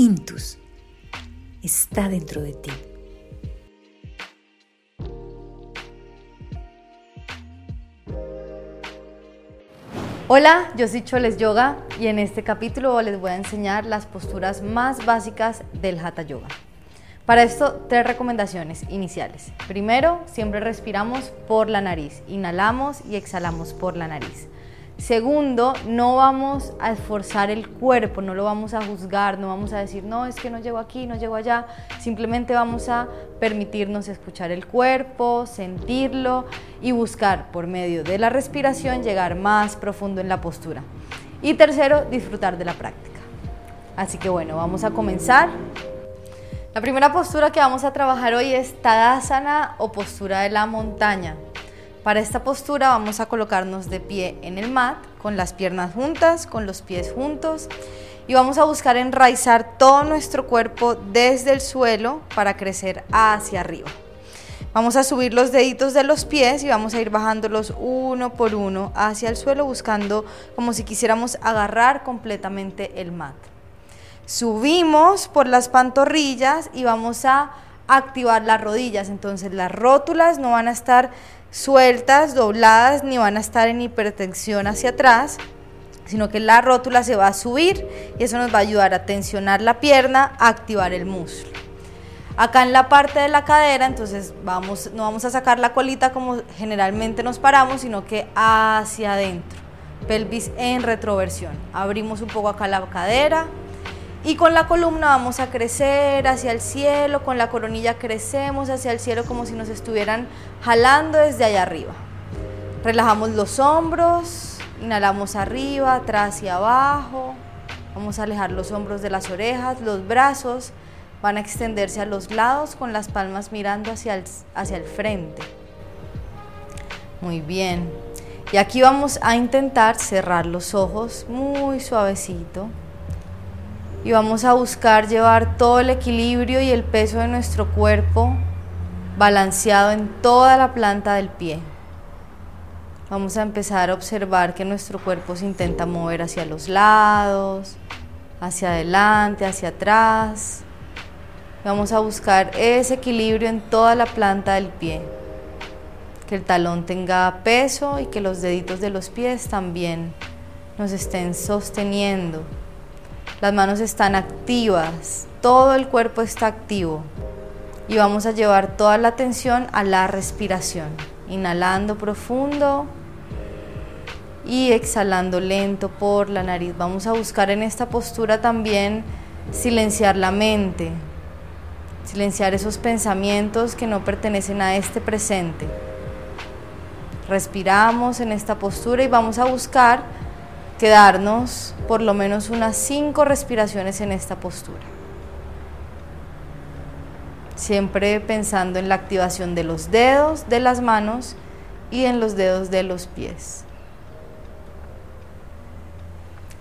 Intus está dentro de ti. Hola, yo soy Choles Yoga y en este capítulo les voy a enseñar las posturas más básicas del Hatha Yoga. Para esto, tres recomendaciones iniciales. Primero, siempre respiramos por la nariz, inhalamos y exhalamos por la nariz. Segundo, no vamos a esforzar el cuerpo, no lo vamos a juzgar, no vamos a decir, no, es que no llego aquí, no llego allá. Simplemente vamos a permitirnos escuchar el cuerpo, sentirlo y buscar por medio de la respiración llegar más profundo en la postura. Y tercero, disfrutar de la práctica. Así que bueno, vamos a comenzar. La primera postura que vamos a trabajar hoy es Tadasana o postura de la montaña. Para esta postura vamos a colocarnos de pie en el mat, con las piernas juntas, con los pies juntos y vamos a buscar enraizar todo nuestro cuerpo desde el suelo para crecer hacia arriba. Vamos a subir los deditos de los pies y vamos a ir bajándolos uno por uno hacia el suelo buscando como si quisiéramos agarrar completamente el mat. Subimos por las pantorrillas y vamos a activar las rodillas, entonces las rótulas no van a estar sueltas, dobladas, ni van a estar en hipertensión hacia atrás, sino que la rótula se va a subir y eso nos va a ayudar a tensionar la pierna, a activar el músculo. Acá en la parte de la cadera, entonces vamos, no vamos a sacar la colita como generalmente nos paramos, sino que hacia adentro, pelvis en retroversión. Abrimos un poco acá la cadera, y con la columna vamos a crecer hacia el cielo, con la coronilla crecemos hacia el cielo como si nos estuvieran jalando desde allá arriba. Relajamos los hombros, inhalamos arriba, atrás y abajo. Vamos a alejar los hombros de las orejas, los brazos van a extenderse a los lados con las palmas mirando hacia el, hacia el frente. Muy bien. Y aquí vamos a intentar cerrar los ojos muy suavecito y vamos a buscar llevar todo el equilibrio y el peso de nuestro cuerpo balanceado en toda la planta del pie. Vamos a empezar a observar que nuestro cuerpo se intenta mover hacia los lados, hacia adelante, hacia atrás. Vamos a buscar ese equilibrio en toda la planta del pie. Que el talón tenga peso y que los deditos de los pies también nos estén sosteniendo. Las manos están activas, todo el cuerpo está activo. Y vamos a llevar toda la atención a la respiración. Inhalando profundo y exhalando lento por la nariz. Vamos a buscar en esta postura también silenciar la mente, silenciar esos pensamientos que no pertenecen a este presente. Respiramos en esta postura y vamos a buscar quedarnos por lo menos unas cinco respiraciones en esta postura. Siempre pensando en la activación de los dedos de las manos y en los dedos de los pies.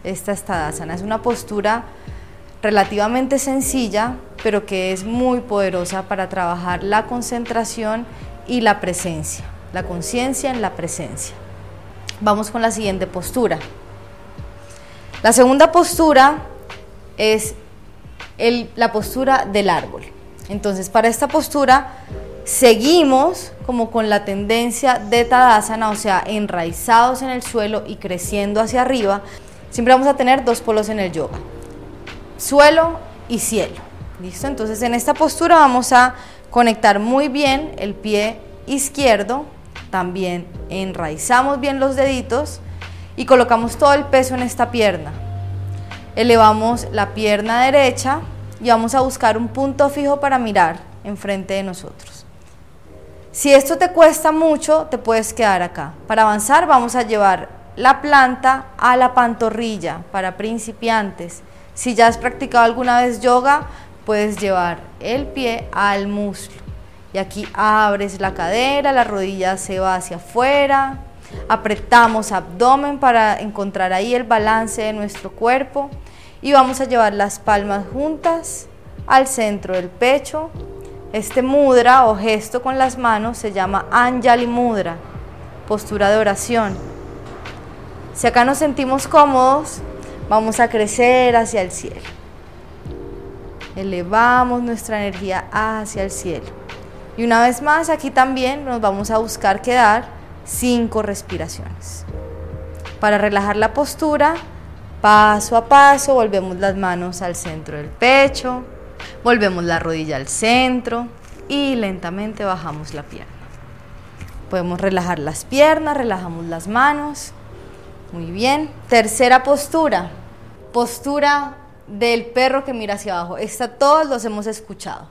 Esta Tadasana es una postura relativamente sencilla, pero que es muy poderosa para trabajar la concentración y la presencia, la conciencia en la presencia. Vamos con la siguiente postura. La segunda postura es la postura del árbol. Entonces, para esta postura seguimos como con la tendencia de Tadasana, o sea, enraizados en el suelo y creciendo hacia arriba. Siempre vamos a tener dos polos en el yoga, suelo y cielo. ¿Listo? Entonces, en esta postura vamos a conectar muy bien el pie izquierdo, también enraizamos bien los deditos y colocamos todo el peso en esta pierna. Elevamos la pierna derecha y vamos a buscar un punto fijo para mirar enfrente de nosotros. Si esto te cuesta mucho, te puedes quedar acá. Para avanzar vamos a llevar la planta a la pantorrilla para principiantes. Si ya has practicado alguna vez yoga, puedes llevar el pie al muslo. Y aquí abres la cadera, la rodilla se va hacia afuera, Apretamos abdomen para encontrar ahí el balance de nuestro cuerpo y vamos a llevar las palmas juntas al centro del pecho. Este mudra o gesto con las manos se llama Anjali Mudra, postura de oración. Si acá nos sentimos cómodos, vamos a crecer hacia el cielo. Elevamos nuestra energía hacia el cielo. Y una vez más, aquí también nos vamos a buscar quedar cinco respiraciones. Para relajar la postura, paso a paso, volvemos las manos al centro del pecho, volvemos la rodilla al centro y lentamente bajamos la pierna. Podemos relajar las piernas, relajamos las manos. Muy bien. Tercera postura. Postura del perro que mira hacia abajo. Esta todos los hemos escuchado.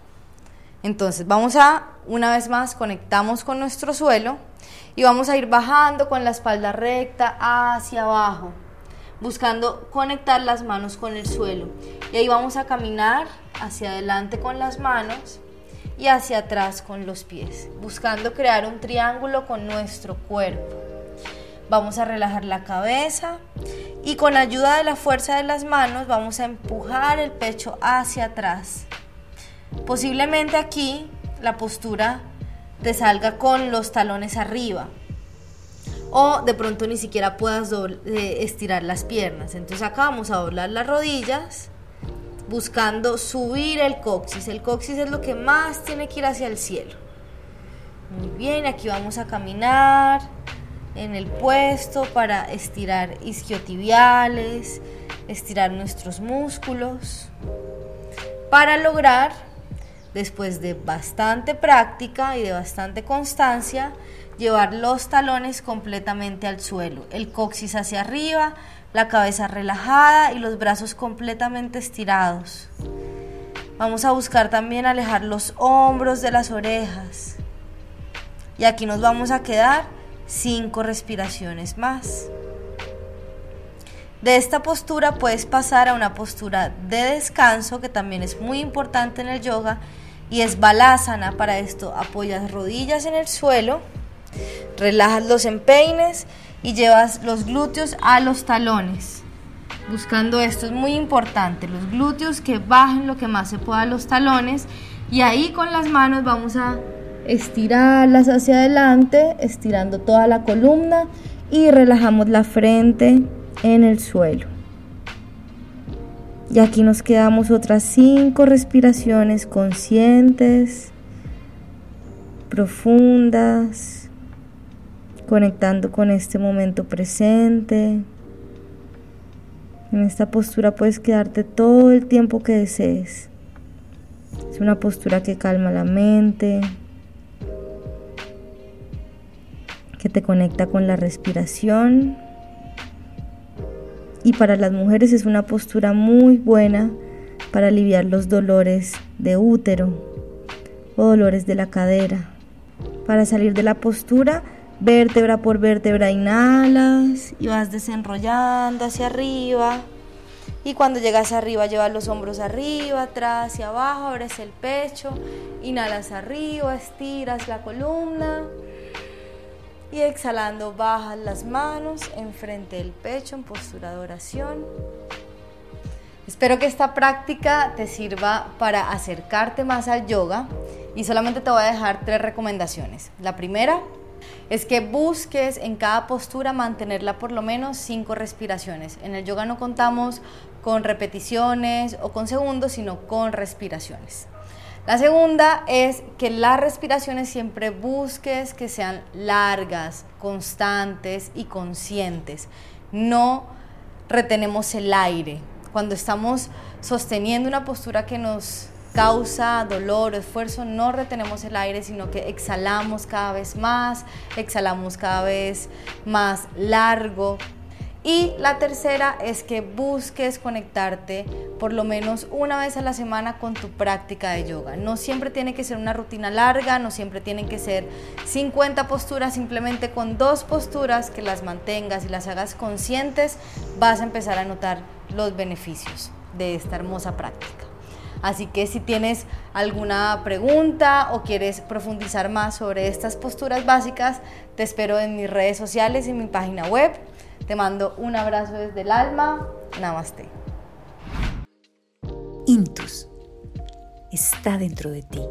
Entonces vamos a, una vez más, conectamos con nuestro suelo y vamos a ir bajando con la espalda recta hacia abajo, buscando conectar las manos con el suelo. Y ahí vamos a caminar hacia adelante con las manos y hacia atrás con los pies, buscando crear un triángulo con nuestro cuerpo. Vamos a relajar la cabeza y con ayuda de la fuerza de las manos vamos a empujar el pecho hacia atrás. Posiblemente aquí la postura te salga con los talones arriba o de pronto ni siquiera puedas eh, estirar las piernas. Entonces acá vamos a doblar las rodillas buscando subir el coxis. El coxis es lo que más tiene que ir hacia el cielo. Muy bien, aquí vamos a caminar en el puesto para estirar isquiotibiales, estirar nuestros músculos, para lograr, después de bastante práctica y de bastante constancia, llevar los talones completamente al suelo, el coxis hacia arriba, la cabeza relajada y los brazos completamente estirados. Vamos a buscar también alejar los hombros de las orejas. Y aquí nos vamos a quedar cinco respiraciones más. De esta postura puedes pasar a una postura de descanso que también es muy importante en el yoga y es balasana. Para esto apoyas rodillas en el suelo, relajas los empeines y llevas los glúteos a los talones. Buscando esto es muy importante, los glúteos que bajen lo que más se pueda los talones y ahí con las manos vamos a estirarlas hacia adelante, estirando toda la columna y relajamos la frente en el suelo. Y aquí nos quedamos otras cinco respiraciones conscientes, profundas conectando con este momento presente. En esta postura puedes quedarte todo el tiempo que desees. Es una postura que calma la mente, que te conecta con la respiración. Y para las mujeres es una postura muy buena para aliviar los dolores de útero o dolores de la cadera. Para salir de la postura, vértebra por vértebra inhalas y vas desenrollando hacia arriba. Y cuando llegas arriba, llevas los hombros arriba, atrás y abajo, abres el pecho, inhalas arriba, estiras la columna. Y exhalando, bajas las manos enfrente del pecho en postura de oración. Espero que esta práctica te sirva para acercarte más al yoga y solamente te voy a dejar tres recomendaciones. La primera, es que busques en cada postura mantenerla por lo menos cinco respiraciones. En el yoga no contamos con repeticiones o con segundos, sino con respiraciones. La segunda es que las respiraciones siempre busques que sean largas, constantes y conscientes. No retenemos el aire. Cuando estamos sosteniendo una postura que nos causa dolor o esfuerzo, no retenemos el aire, sino que exhalamos cada vez más, exhalamos cada vez más largo. Y la tercera es que busques conectarte por lo menos una vez a la semana con tu práctica de yoga. No siempre tiene que ser una rutina larga, no siempre tienen que ser 50 posturas, simplemente con dos posturas que las mantengas y las hagas conscientes, vas a empezar a notar los beneficios de esta hermosa práctica. Así que si tienes alguna pregunta o quieres profundizar más sobre estas posturas básicas, te espero en mis redes sociales y en mi página web. Te mando un abrazo desde el alma. Namaste. Intus está dentro de ti.